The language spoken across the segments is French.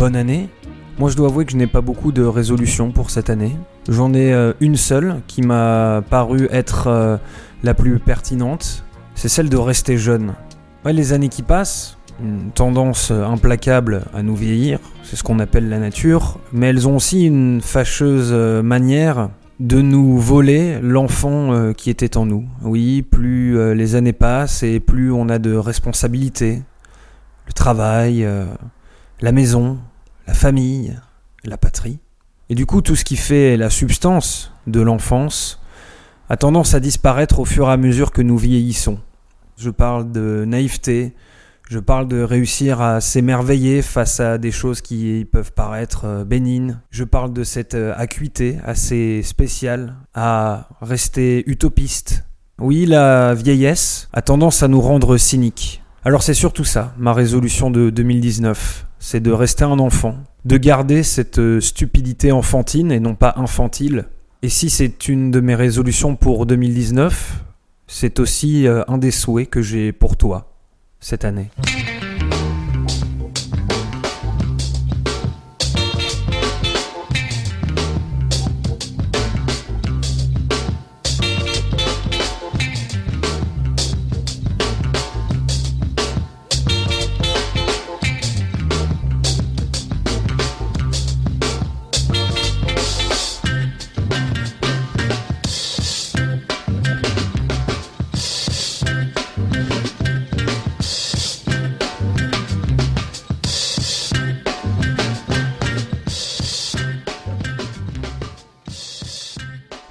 Bonne année. Moi je dois avouer que je n'ai pas beaucoup de résolutions pour cette année. J'en ai euh, une seule qui m'a paru être euh, la plus pertinente. C'est celle de rester jeune. Les années qui passent, une tendance implacable à nous vieillir, c'est ce qu'on appelle la nature, mais elles ont aussi une fâcheuse euh, manière de nous voler l'enfant euh, qui était en nous. Oui, plus euh, les années passent et plus on a de responsabilités. Le travail, euh, la maison, la famille, la patrie. Et du coup, tout ce qui fait la substance de l'enfance a tendance à disparaître au fur et à mesure que nous vieillissons. Je parle de naïveté, je parle de réussir à s'émerveiller face à des choses qui peuvent paraître euh, bénignes. Je parle de cette euh, acuité assez spéciale à rester utopiste. Oui, la vieillesse a tendance à nous rendre cyniques. Alors c'est surtout ça, ma résolution de 2019. C'est de rester un enfant, de garder cette euh, stupidité enfantine et non pas infantile. Et si c'est une de mes résolutions pour 2019, c'est aussi euh, un des souhaits que j'ai pour toi cette année.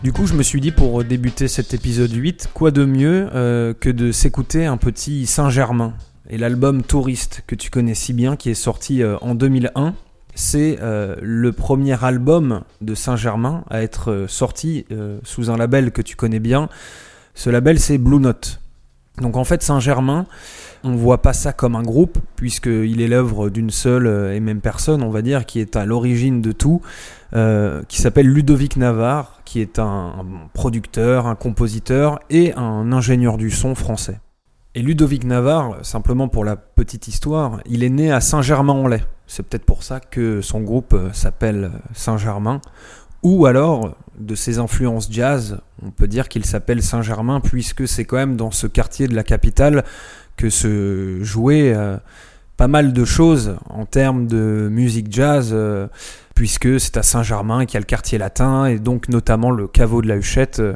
Du coup, je me suis dit pour débuter cet épisode 8, quoi de mieux euh, que de s'écouter un petit Saint-Germain et l'album Touriste que tu connais si bien qui est sorti euh, en 2001. C'est euh, le premier album de Saint-Germain à être sorti sous un label que tu connais bien. Ce label, c'est Blue Note. Donc en fait, Saint-Germain, on voit pas ça comme un groupe, puisqu'il est l'œuvre d'une seule et même personne, on va dire, qui est à l'origine de tout, euh, qui s'appelle Ludovic Navarre, qui est un, producteur, un compositeur et un ingénieur du son français. Et Ludovic Navarre, simplement pour la petite histoire, il est né à Saint-Germain-en-Laye. C'est peut-être pour ça que son groupe euh, s'appelle Saint-Germain. Ou alors, de ses influences jazz, on peut dire qu'il s'appelle Saint-Germain, puisque c'est quand même dans ce quartier de la capitale que se jouaient euh, pas mal de choses en termes de musique jazz, euh, puisque c'est à Saint-Germain qu'il y a le quartier latin, et donc notamment le caveau de la Huchette. euh.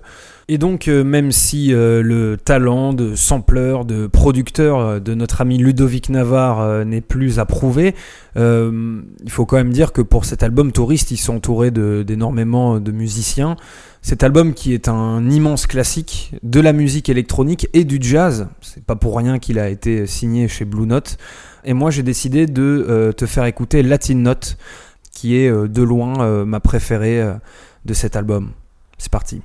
Et donc, euh, même si euh, le talent de sampleur, de producteur de notre ami Ludovic Navarre n'est plus approuvé, euh, il faut quand même dire que pour cet album Touriste, ils sont entourés de- d'énormément de musiciens. Cet album qui est un immense classique de la musique électronique et du jazz, c'est pas pour rien qu'il a été signé chez Blue Note. Et moi j'ai décidé de te faire écouter Latin Note, qui est euh, de loin euh, ma préférée euh, de cet album. C'est parti.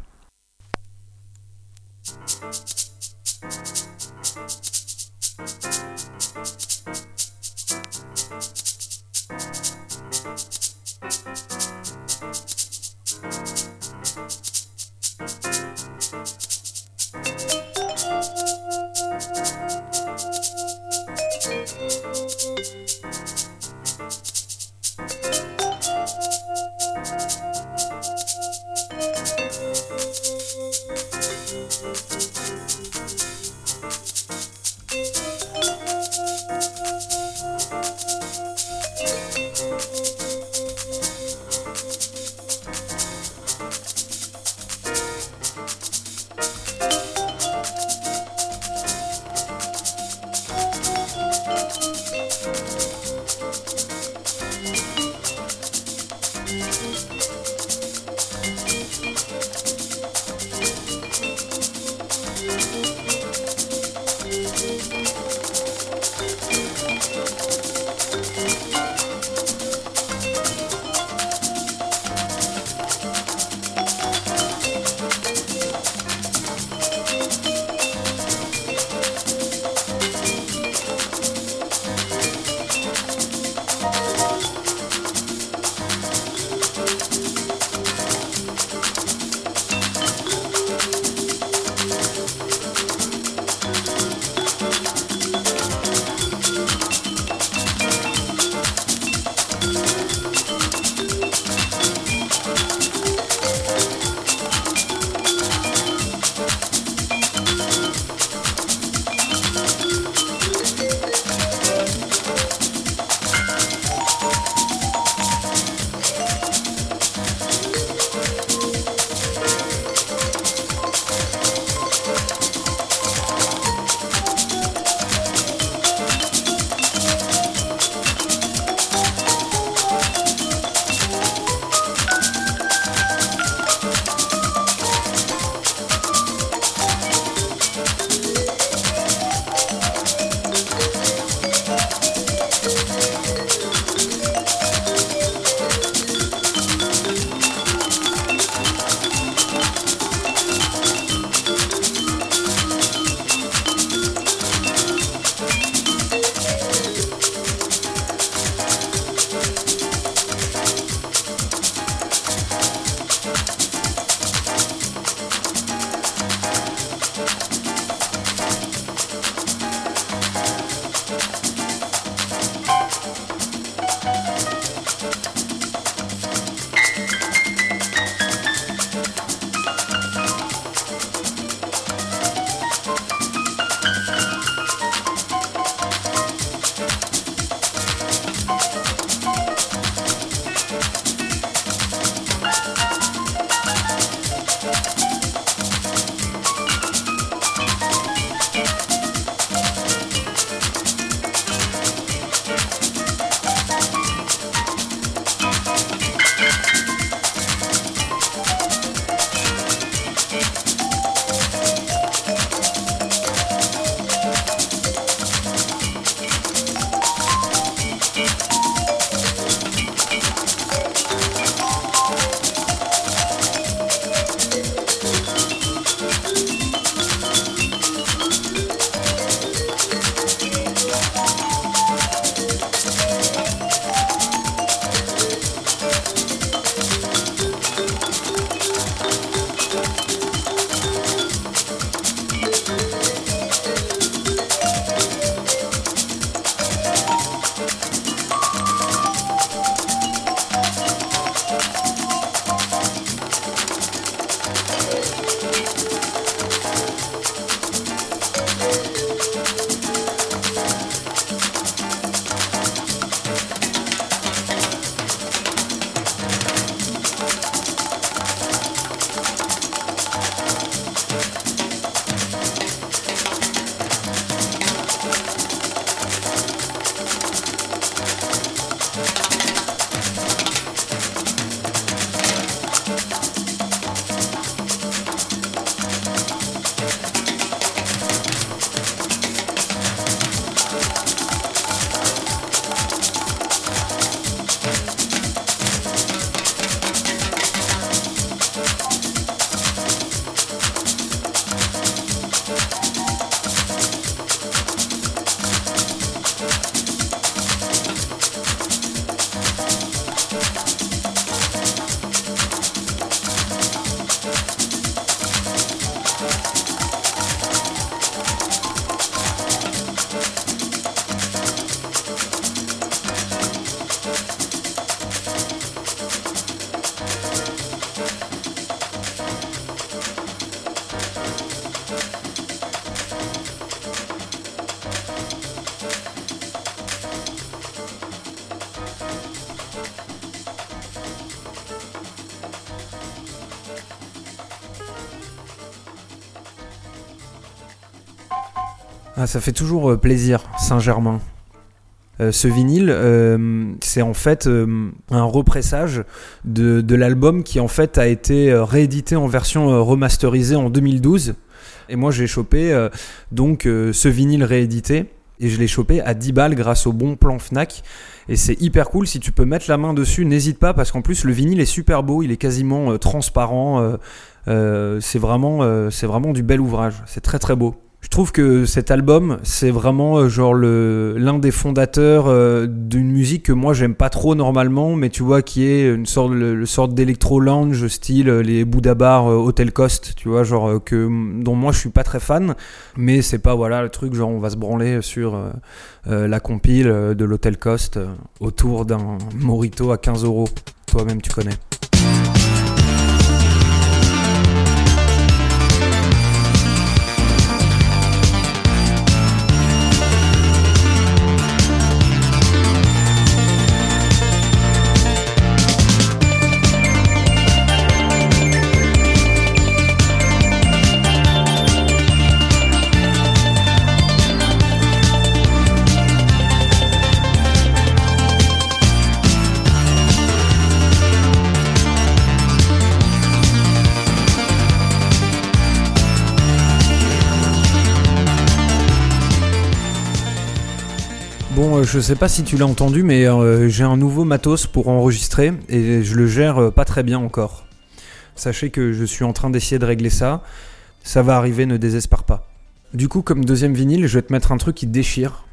Ah, ça fait toujours euh, plaisir, Saint-Germain. Euh, ce vinyle, euh, c'est en fait un repressage de, l'album qui en fait a été réédité en version remasterisée en 2012. Et moi j'ai chopé donc ce vinyle réédité et je l'ai chopé à 10 balles grâce au bon plan Fnac. Et c'est hyper cool, si tu peux mettre la main dessus, n'hésite pas parce qu'en plus le vinyle est super beau, il est quasiment transparent. c'est vraiment, c'est vraiment du bel ouvrage, c'est très très beau. Je trouve que cet album, c'est vraiment euh, genre le l'un des fondateurs euh, d'une musique que moi j'aime pas trop normalement, mais tu vois qui est une sorte le, sorte d'électro lounge style euh, les Bouddha Bar, Hotel Cost, tu vois genre que dont moi je suis pas très fan, mais c'est pas voilà le truc genre on va se branler sur la compile de l'Hotel Cost autour d'un Morito à 15 euros. Toi-même tu connais. Bon, euh, je sais pas si tu l'as entendu, mais euh, j'ai un nouveau matos pour enregistrer et je le gère euh, pas très bien encore. Sachez que je suis en train d'essayer de régler ça. Ça va arriver, ne désespère pas. Du coup, comme deuxième vinyle, je vais te mettre un truc qui déchire.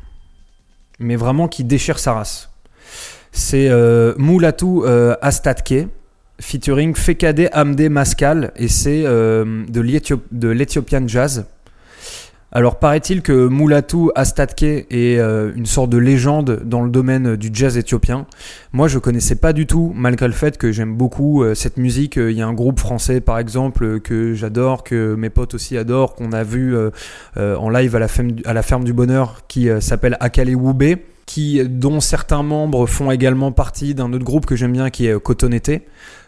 Mais vraiment qui déchire sa race. C'est Moulatou Astatke, featuring Fekade Amde Mascal, et c'est de l'Ethiopian Jazz. Alors paraît-il que Moulatou Astatke est euh, une sorte de légende dans le domaine du jazz éthiopien. Moi je connaissais pas du tout, malgré le fait que j'aime beaucoup euh, cette musique. Euh, Il y a un groupe français par exemple euh, que j'adore, que mes potes aussi adorent, qu'on a vu euh, euh, en live à la, ferme, du bonheur qui euh, s'appelle Akale Wube, dont certains membres font également partie d'un autre groupe que j'aime bien qui est euh, Cotonete.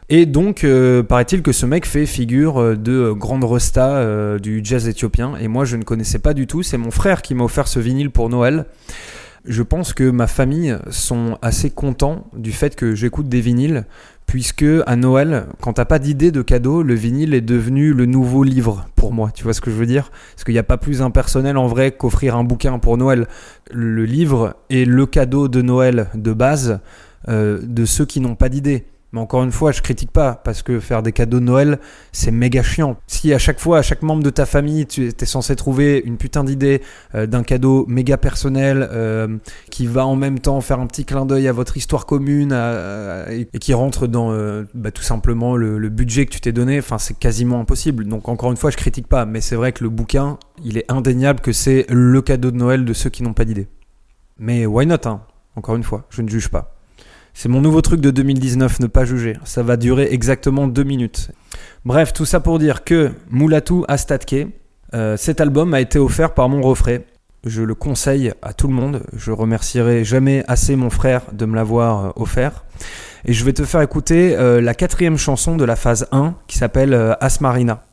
Et donc, euh, paraît-il que ce mec fait figure euh, de grande resta euh, du jazz éthiopien. Et moi, je ne connaissais pas du tout. C'est mon frère qui m'a offert ce vinyle pour Noël. Je pense que ma famille sont assez contents du fait que j'écoute des vinyles, puisque à Noël, quand t'as pas d'idée de cadeau, le vinyle est devenu le nouveau livre pour moi. Tu vois ce que je veux dire? Parce qu'il n'y a pas plus impersonnel en vrai qu'offrir un bouquin pour Noël. Le livre est le cadeau de Noël de base euh, de ceux qui n'ont pas d'idée. Mais encore une fois, je critique pas parce que faire des cadeaux de Noël, c'est méga chiant. Si à chaque fois, à chaque membre de ta famille, tu es censé trouver une putain d'idée euh, d'un cadeau méga personnel euh, qui va en même temps faire un petit clin d'œil à votre histoire commune et qui rentre dans euh, bah, tout simplement le, le budget que tu t'es donné, enfin c'est quasiment impossible. Donc encore une fois, je critique pas, mais c'est vrai que le bouquin, il est indéniable que c'est le cadeau de Noël de ceux qui n'ont pas d'idée. Mais why not hein Encore une fois, je ne juge pas. C'est mon nouveau truc de 2019, ne pas juger. Ça va durer exactement deux minutes. Bref, tout ça pour dire que Moulatou Astatke, euh, cet album a été offert par mon refrain. Je le conseille à tout le monde. Je remercierai jamais assez mon frère de me l'avoir euh, offert. Et je vais te faire écouter euh, la quatrième chanson de la phase 1 qui s'appelle Asmarina.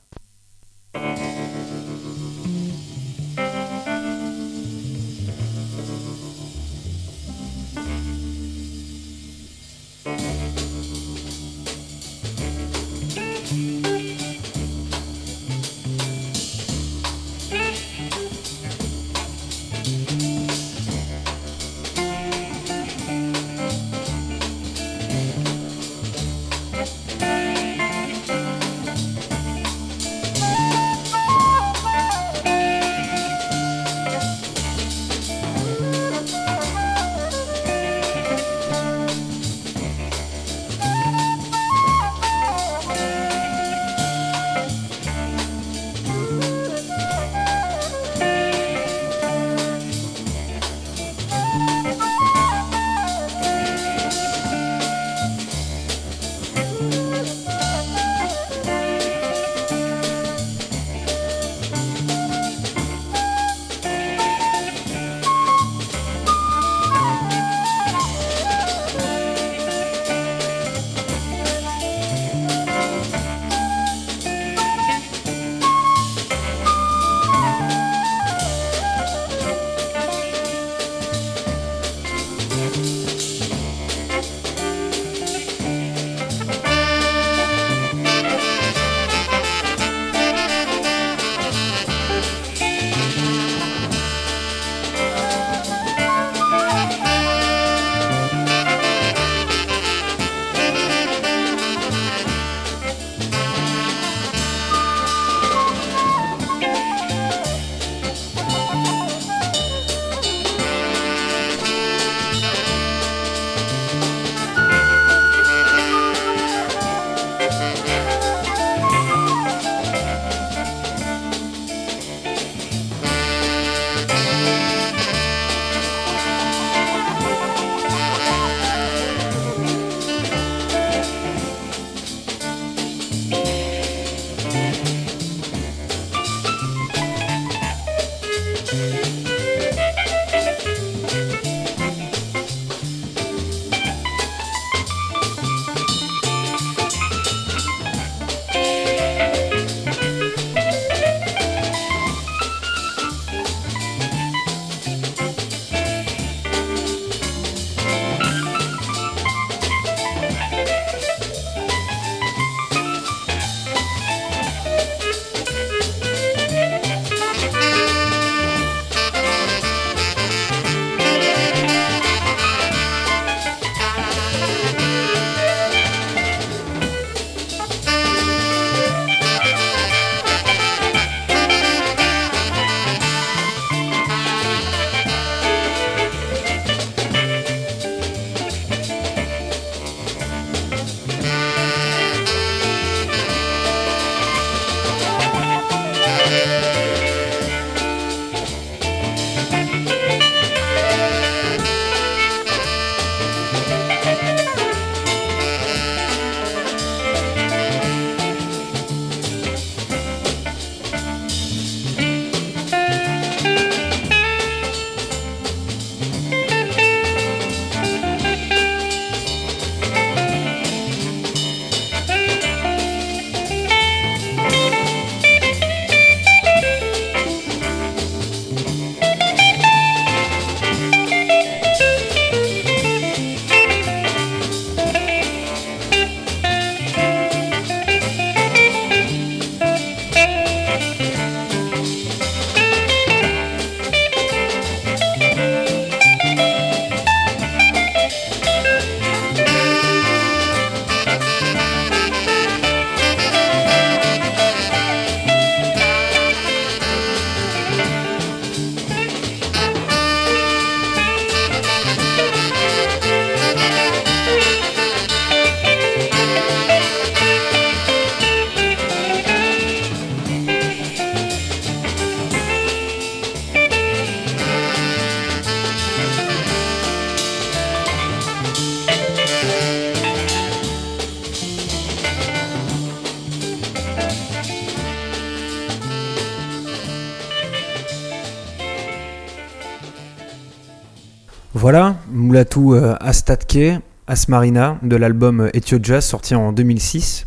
Voilà, Moulatou euh, Astatke, Asmarina, de l'album Ethio Jazz, sorti en 2006.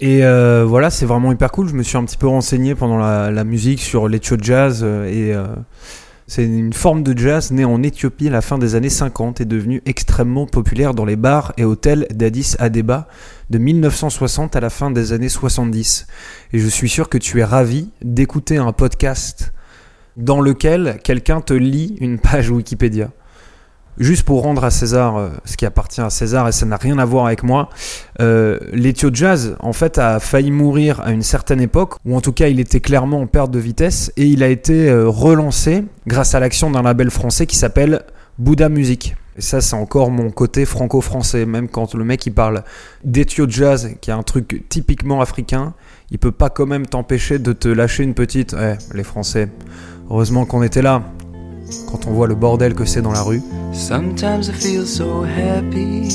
Et euh, voilà, c'est vraiment hyper cool. Je me suis un petit peu renseigné pendant la, musique sur l'Ethio Jazz. euh, et c'est une forme de jazz née en Éthiopie à la fin des années 50 et devenue extrêmement populaire dans les bars et hôtels d'Addis Abeba de 1960 à la fin des années 70. Et je suis sûr que tu es ravi d'écouter un podcast dans lequel quelqu'un te lit une page Wikipédia. Juste pour rendre à César euh, ce qui appartient à César, et ça n'a rien à voir avec moi, euh, l'Ethio Jazz, en fait, a failli mourir à une certaine époque, ou en tout cas, il était clairement en perte de vitesse, et il a été euh, relancé grâce à l'action d'un label français qui s'appelle Bouddha Music. Et ça, c'est encore mon côté franco-français, même quand le mec il parle d'Ethio Jazz, qui est un truc typiquement africain, il peut pas quand même t'empêcher de te lâcher une petite. Ouais, les Français. Heureusement qu'on était là. Quand on voit le bordel que c'est dans la rue. Sometimes I feel so happy.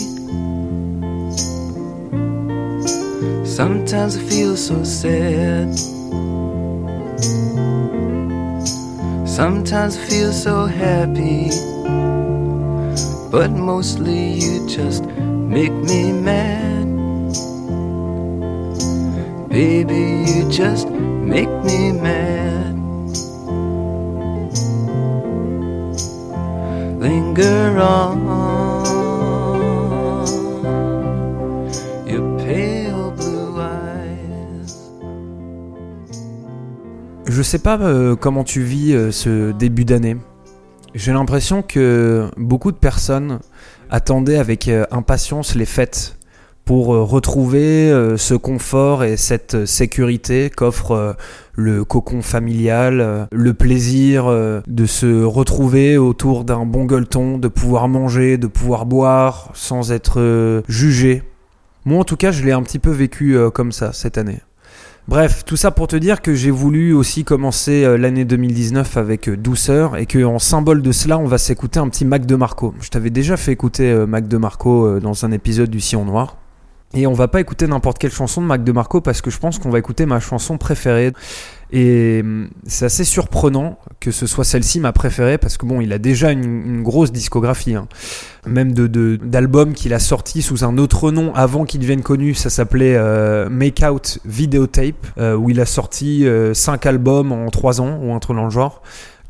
Sometimes I feel so sad. Sometimes I feel so happy. But mostly you just make me mad. Baby, you just make me mad. Linger on. Je sais pas euh, comment tu vis euh, ce début d'année. J'ai l'impression que beaucoup de personnes attendaient avec euh, impatience les fêtes pour euh, retrouver euh, ce confort et cette euh, sécurité qu'offre le cocon familial, le plaisir de se retrouver autour d'un bon gueuleton, de pouvoir manger, de pouvoir boire sans être jugé. Moi en tout cas je l'ai un petit peu vécu comme ça cette année. Bref, tout ça pour te dire que j'ai voulu aussi commencer l'année 2019 avec douceur et que en symbole de cela, on va s'écouter un petit Mac de Marco. Je t'avais déjà fait écouter Mac de Marco dans un épisode du Sillon Noir. Et on va pas écouter n'importe quelle chanson de Mac de Marco parce que je pense qu'on va écouter ma chanson préférée. Et hum, c'est assez surprenant que ce soit celle-ci ma préférée parce que bon, il a déjà une, grosse discographie, hein. même de d'albums qu'il a sortis sous un autre nom avant qu'il devienne connu. Ça s'appelait euh, Make Out Videotape, euh, où il a sorti 5 albums en 3 ans ou un truc dans le genre.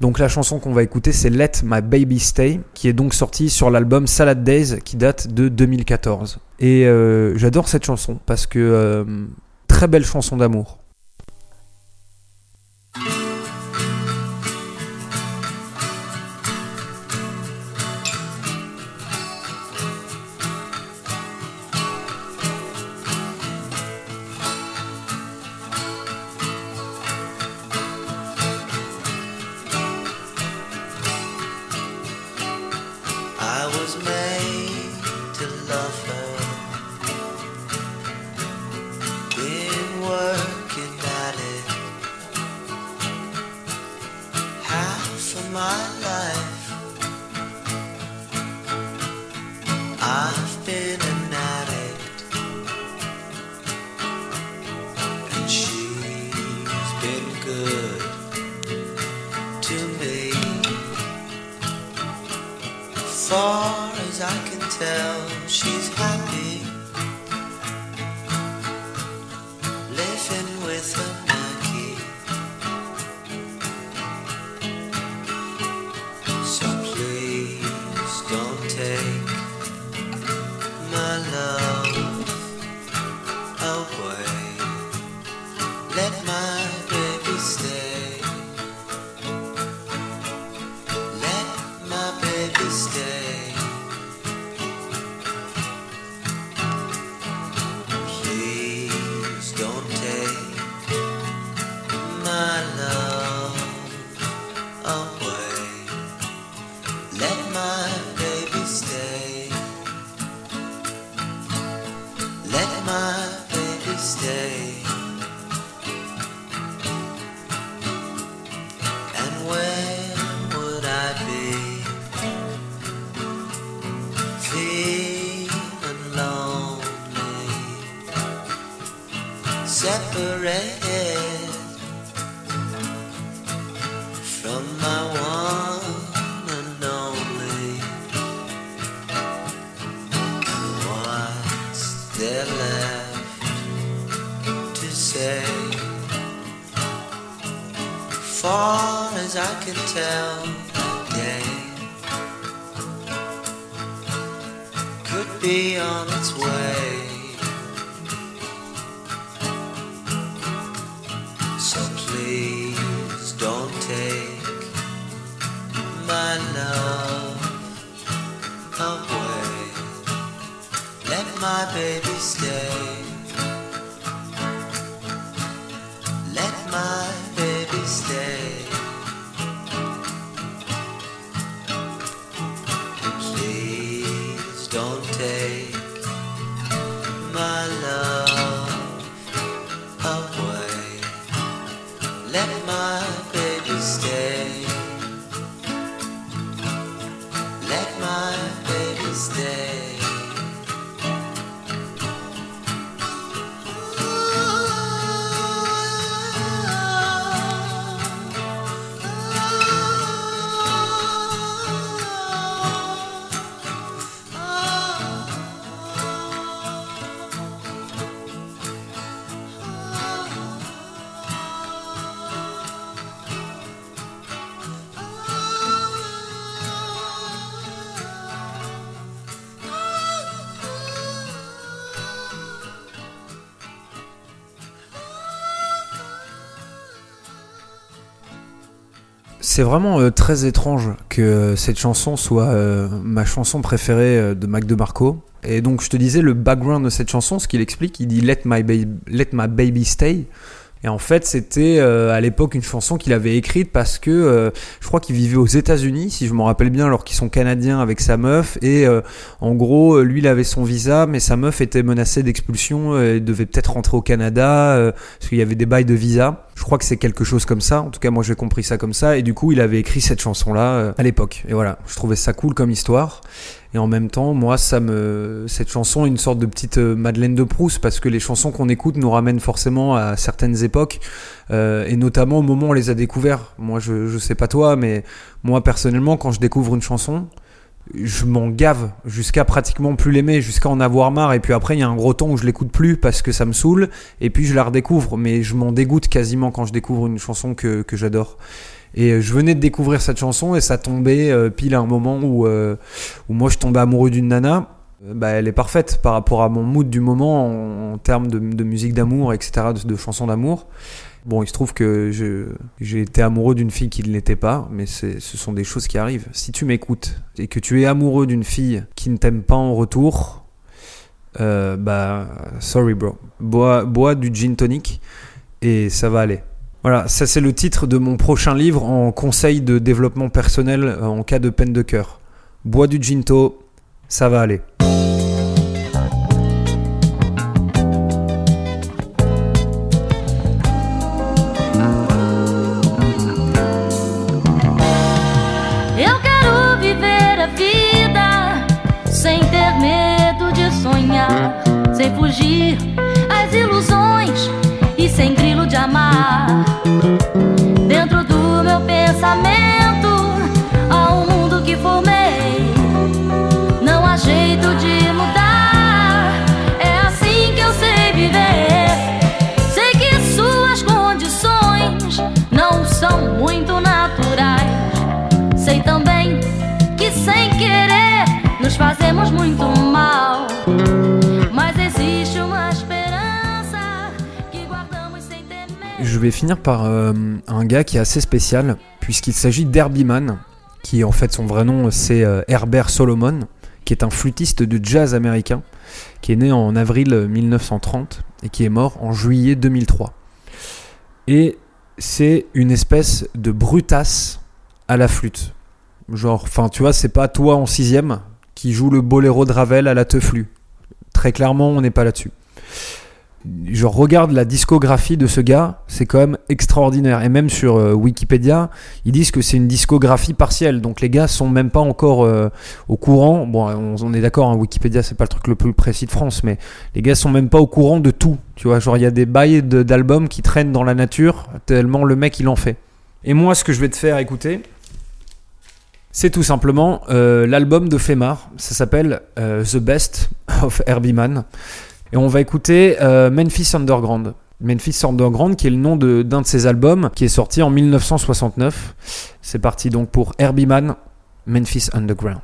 Donc la chanson qu'on va écouter c'est Let My Baby Stay qui est donc sortie sur l'album Salad Days qui date de 2014. Et euh, j'adore cette chanson parce que euh, très belle chanson d'amour. C'est vraiment euh, très étrange que euh, cette chanson soit euh, ma chanson préférée de Mac DeMarco. Et donc je te disais le background de cette chanson, ce qu'il explique, il dit Let my, baby, Let my baby stay. Et en fait, c'était à l'époque une chanson qu'il avait écrite parce que je crois qu'il vivait aux États-Unis, si je me rappelle bien, alors qu'ils sont canadiens avec sa meuf. Et en gros, lui, il avait son visa, mais sa meuf était menacée d'expulsion et devait peut-être rentrer au Canada parce qu'il y avait des bails de visa. Je crois que c'est quelque chose comme ça. En tout cas, moi, j'ai compris ça comme ça. Et du coup, il avait écrit cette chanson-là euh, à l'époque. Et voilà, je trouvais ça cool comme histoire. Et en même temps, moi, ça me, cette chanson est une sorte de petite euh, Madeleine de Proust parce que les chansons qu'on écoute nous ramènent forcément à certaines époques euh, et notamment au moment où on les a découverts. Moi, je, je sais pas toi, mais moi personnellement, quand je découvre une chanson, je m'en gave jusqu'à pratiquement plus l'aimer, jusqu'à en avoir marre. Et puis après, il y a un gros temps où je l'écoute plus parce que ça me saoule. Et puis je la redécouvre, mais je m'en dégoûte quasiment quand je découvre une chanson que, que j'adore. Et euh, je venais de découvrir cette chanson et ça tombait euh, pile à un moment où, euh, où moi je tombais amoureux d'une nana. Bah, elle est parfaite par rapport à mon mood du moment en, termes de, musique d'amour, etc., de chansons d'amour. Bon, il se trouve que j'ai été amoureux d'une fille qui ne l'était pas, mais ce sont des choses qui arrivent. Si tu m'écoutes et que tu es amoureux d'une fille qui ne t'aime pas en retour, euh, bah, sorry bro. Bois, bois du gin tonic et ça va aller. Voilà, ça c'est le titre de mon prochain livre en conseil de développement personnel euh, en cas de peine de cœur. Bois du ginto, ça va aller. Vais finir par euh, un gars qui est assez spécial, puisqu'il s'agit d'Herbie Mann, qui en fait son vrai nom c'est euh, Herbert Solomon, qui est un flûtiste de jazz américain, qui est né en avril 1930 et qui est mort en juillet 2003. Et c'est une espèce de brutasse à la flûte. Genre, enfin tu vois, c'est pas toi en sixième qui joue le boléro de Ravel à la teuflu. Très clairement, on n'est pas là-dessus je regarde la discographie de ce gars, c'est quand même extraordinaire. Et même sur euh, Wikipédia, ils disent que c'est une discographie partielle. Donc les gars sont même pas encore euh, au courant. Bon, on, est d'accord, hein, Wikipédia c'est pas le truc le plus précis de France, mais les gars sont même pas au courant de tout. Tu vois, genre il y a des bails d'albums qui traînent dans la nature tellement le mec il en fait. Et moi, ce que je vais te faire écouter, c'est tout simplement euh, l'album de Femar. Ça s'appelle The Best of Herbie Mann. Et on va écouter euh, Memphis Underground. Memphis Underground, qui est le nom d'un de ses albums, qui est sorti en 1969. C'est parti donc pour Herbie Memphis Underground.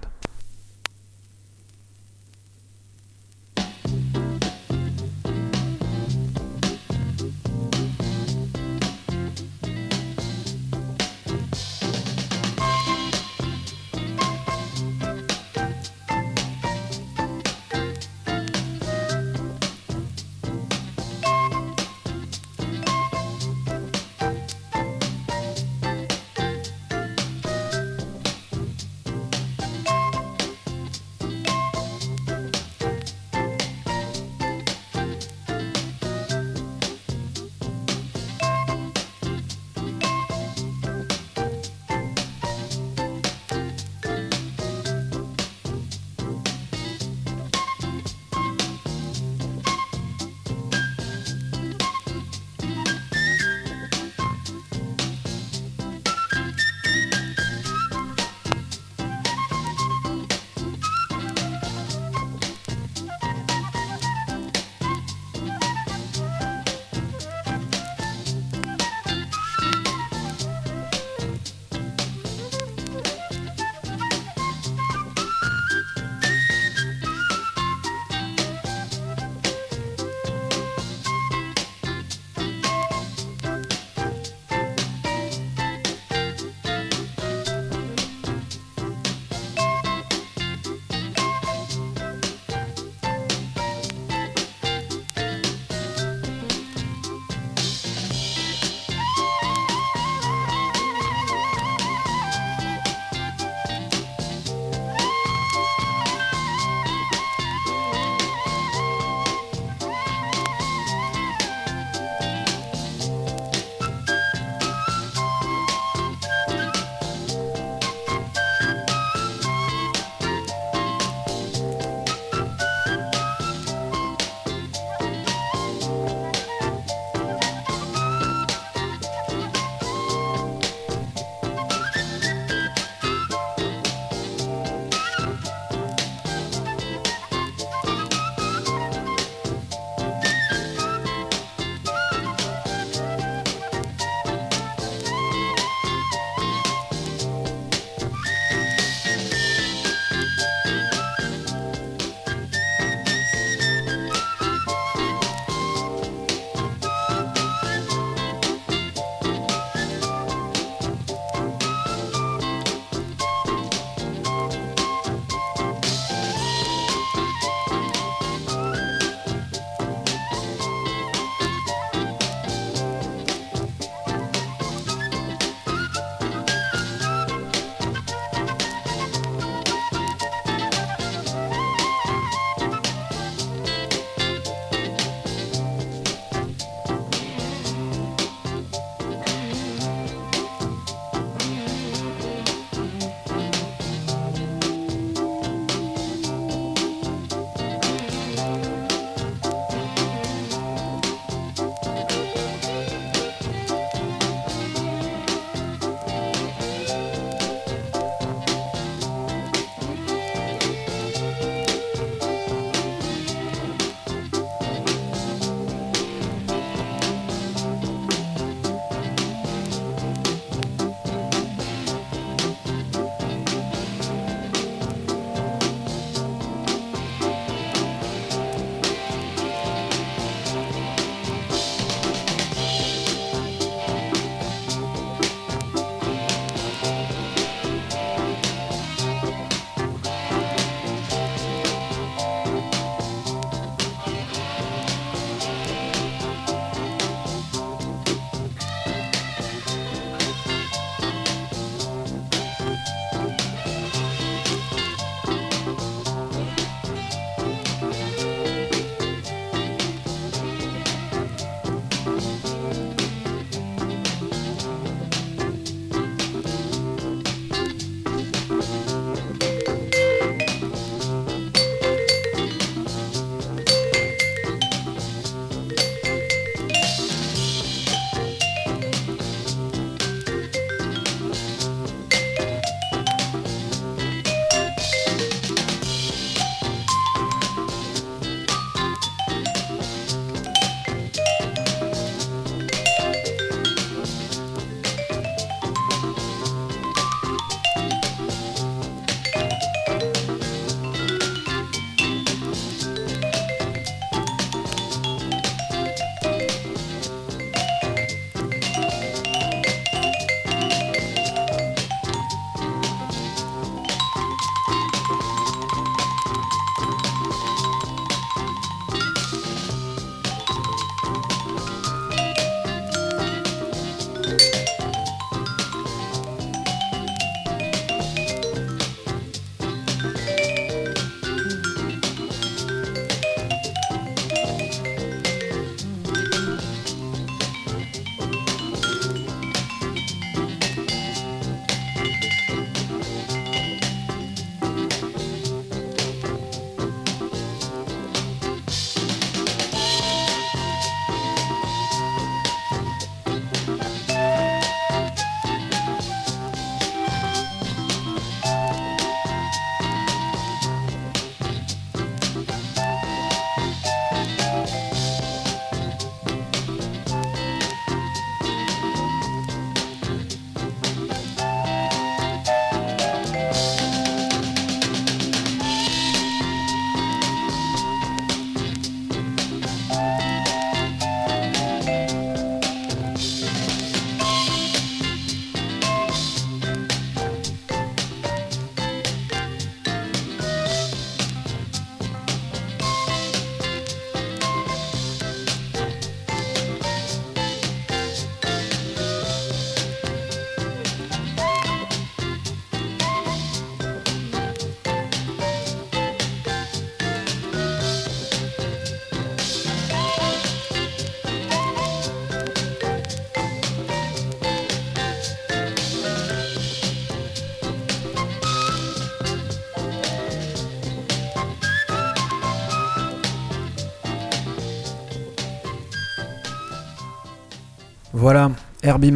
Voilà, Herbie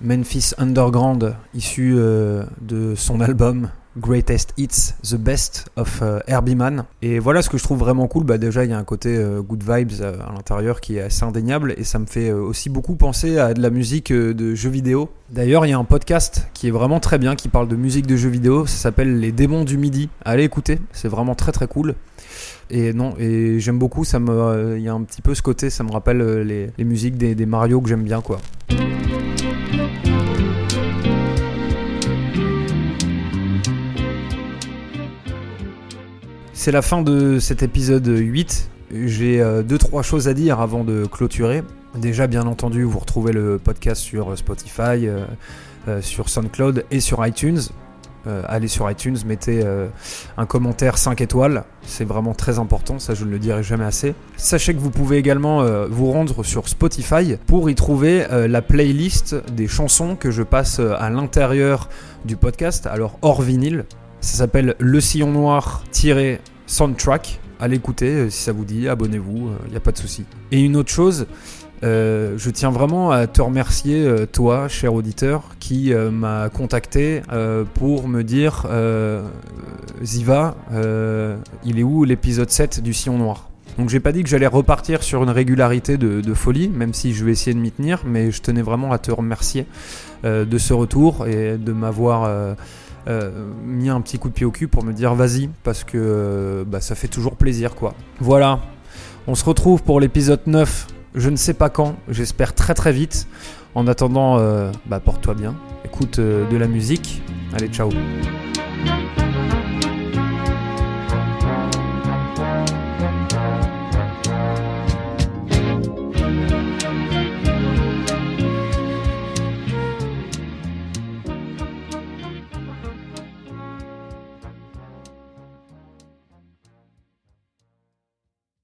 Memphis Underground, issu euh, de son album Greatest Hits, The Best of euh, Herbie. Et voilà ce que je trouve vraiment cool. Bah déjà, il y a un côté euh, good vibes euh, à l'intérieur qui est assez indéniable et ça me fait aussi beaucoup penser à de la musique de jeux vidéo. D'ailleurs, il y a un podcast qui est vraiment très bien, qui parle de musique de jeux vidéo. Ça s'appelle Les Démons du Midi. Allez écouter, c'est vraiment très très cool. Et non, et j'aime beaucoup. Ça euh, il y a un petit peu ce côté. Ça me rappelle euh, les, musiques des, Mario que j'aime bien. C'est la fin de cet épisode 8. J'ai 2-3 choses à dire avant de clôturer. Déjà, bien entendu, vous retrouvez le podcast sur Spotify, euh, euh, sur SoundCloud et sur iTunes. Euh, allez sur iTunes, mettez euh, un commentaire 5 étoiles. C'est vraiment très important, ça je ne le dirai jamais assez. Sachez que vous pouvez également euh, vous rendre sur Spotify pour y trouver la playlist des chansons que je passe à l'intérieur du podcast, alors hors vinyle. Ça s'appelle Le Sillon Noir soundtrack. Allez écouter si ça vous dit, abonnez-vous, il n'y a pas de souci. Et une autre chose, euh, je tiens vraiment à te remercier, euh, toi, cher auditeur, qui euh, m'a contacté pour me dire Ziva, il est où l'épisode 7 du Sillon Noir? Donc j'ai pas dit que j'allais repartir sur une régularité de, folie, même si je vais essayer de m'y tenir, mais je tenais vraiment à te remercier de ce retour et de m'avoir mis un petit coup de pied au cul pour me dire vas-y, parce que bah, ça fait toujours plaisir quoi. Voilà, on se retrouve pour l'épisode 9, je ne sais pas quand, j'espère très très vite. En attendant, euh, bah, porte-toi bien, écoute euh, de la musique, allez ciao.